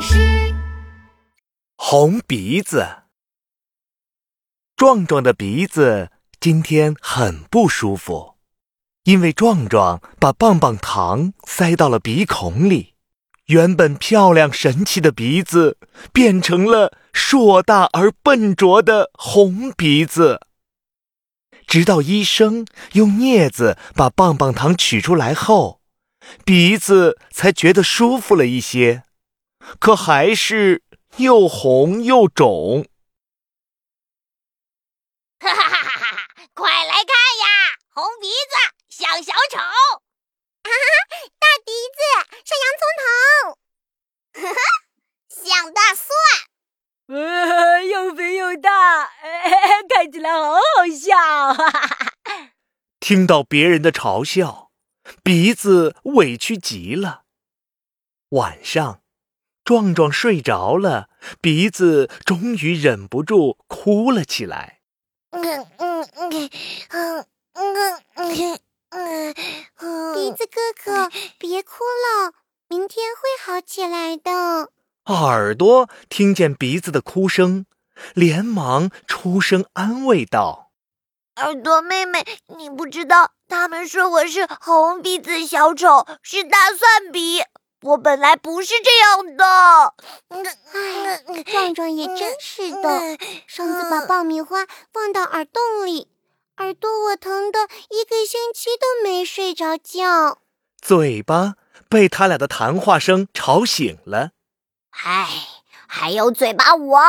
师。红鼻子，壮壮的鼻子今天很不舒服，因为壮壮把棒棒糖塞到了鼻孔里，原本漂亮神气的鼻子变成了硕大而笨拙的红鼻子。直到医生用镊子把棒棒糖取出来后，鼻子才觉得舒服了一些，可还是又红又肿。哈哈哈哈哈！快来看呀，红鼻子像小丑，啊哈，大鼻子像洋葱头，哈哈，像大蒜，呃，又肥又大，看起来好好笑。哈哈哈！听到别人的嘲笑。鼻子委屈极了。晚上，壮壮睡着了，鼻子终于忍不住哭了起来。嗯嗯嗯嗯嗯嗯嗯，鼻子哥哥，别哭了，明天会好起来的。耳朵听见鼻子的哭声，连忙出声安慰道。耳朵妹妹，你不知道，他们说我是红鼻子小丑，是大蒜鼻。我本来不是这样的。哎，壮壮也真是的，上次把爆米花放到耳洞里，耳朵我疼的一个星期都没睡着觉。嘴巴被他俩的谈话声吵醒了。哎，还有嘴巴我，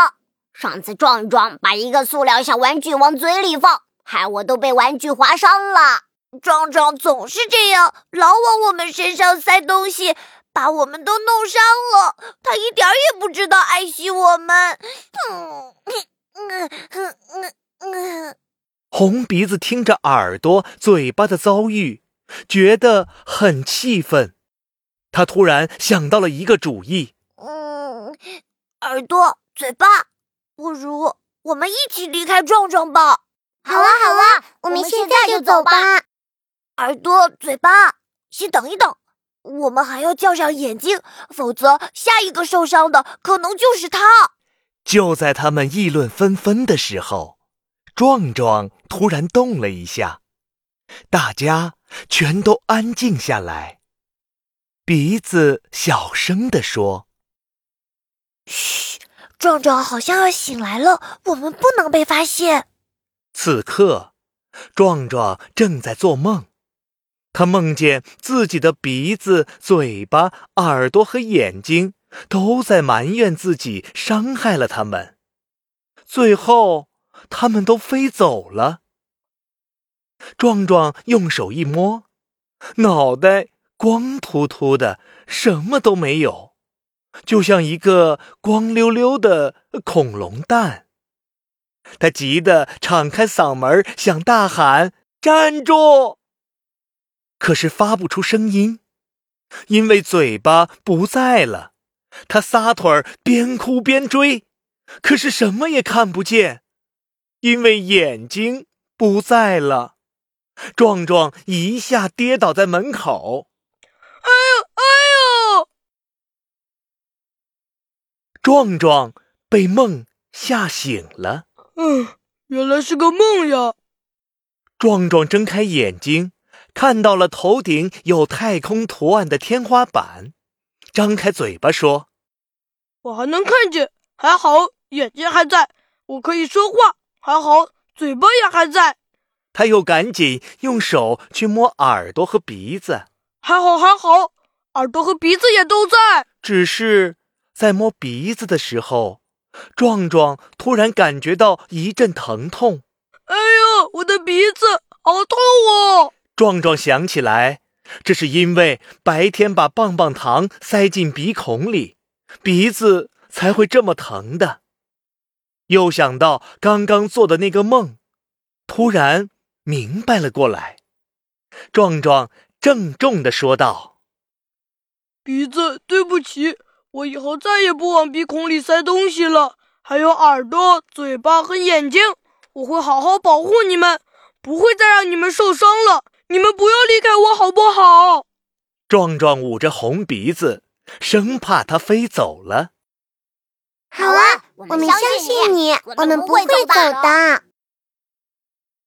上次壮壮把一个塑料小玩具往嘴里放。害我都被玩具划伤了！壮壮总是这样，老往我们身上塞东西，把我们都弄伤了。他一点也不知道爱惜我们。红鼻子听着耳朵、嘴巴的遭遇，觉得很气愤。他突然想到了一个主意：嗯，耳朵、嘴巴，不如我们一起离开壮壮吧。好啊，好啊，我们现在就走吧。耳朵、嘴巴，先等一等，我们还要叫上眼睛，否则下一个受伤的可能就是他。就在他们议论纷纷的时候，壮壮突然动了一下，大家全都安静下来。鼻子小声地说：“嘘，壮壮好像要醒来了，我们不能被发现。”此刻，壮壮正在做梦。他梦见自己的鼻子、嘴巴、耳朵和眼睛都在埋怨自己伤害了他们，最后他们都飞走了。壮壮用手一摸，脑袋光秃秃的，什么都没有，就像一个光溜溜的恐龙蛋。他急得敞开嗓门，想大喊：“站住！”可是发不出声音，因为嘴巴不在了。他撒腿儿，边哭边追，可是什么也看不见，因为眼睛不在了。壮壮一下跌倒在门口，“哎呦，哎呦！”壮壮被梦吓醒了。嗯，原来是个梦呀！壮壮睁开眼睛，看到了头顶有太空图案的天花板，张开嘴巴说：“我还能看见，还好眼睛还在，我可以说话，还好嘴巴也还在。”他又赶紧用手去摸耳朵和鼻子，还好还好，耳朵和鼻子也都在。只是在摸鼻子的时候。壮壮突然感觉到一阵疼痛，哎呦，我的鼻子好痛哦！壮壮想起来，这是因为白天把棒棒糖塞进鼻孔里，鼻子才会这么疼的。又想到刚刚做的那个梦，突然明白了过来。壮壮郑重地说道：“鼻子，对不起。”我以后再也不往鼻孔里塞东西了。还有耳朵、嘴巴和眼睛，我会好好保护你们，不会再让你们受伤了。你们不要离开我，好不好？壮壮捂着红鼻子，生怕它飞走了。好啊，我们相信你，我们不会走的。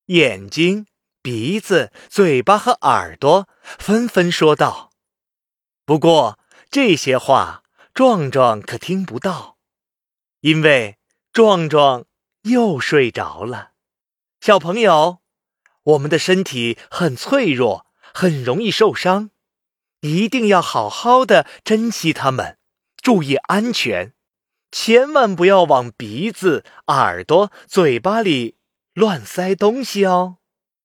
眼睛、鼻子、嘴巴和耳朵纷纷说道。不过这些话，壮壮可听不到，因为壮壮又睡着了。小朋友，我们的身体很脆弱，很容易受伤，一定要好好的珍惜它们，注意安全，千万不要往鼻子、耳朵、嘴巴里。乱塞东西哦。